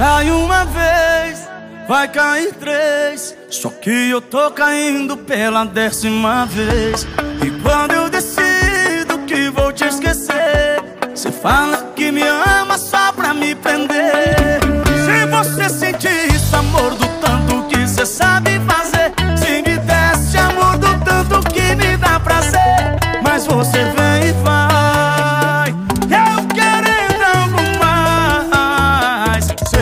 Cai uma vez, vai cair três. Só que eu tô caindo pela décima vez. E quando eu decido que vou te esquecer, você fala que me ama só pra me prender. Se você sentir esse amor do tanto que você sabe fazer, se me desse amor do tanto que me dá prazer, mas você vem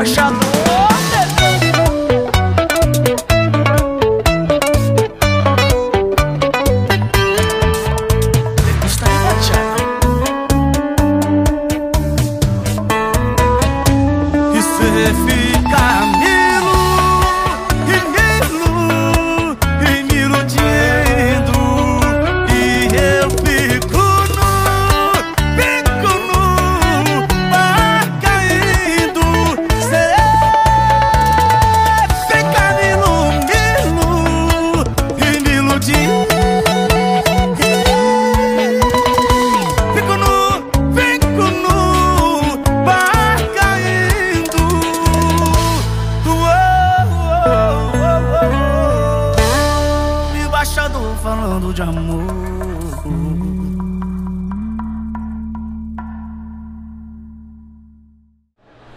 embaixador E cê fica de amor.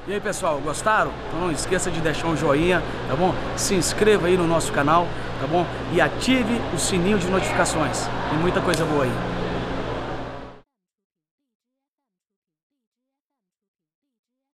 E aí pessoal, gostaram? Então não esqueça de deixar um joinha, tá bom? Se inscreva aí no nosso canal, tá bom? E ative o sininho de notificações. Tem muita coisa boa aí.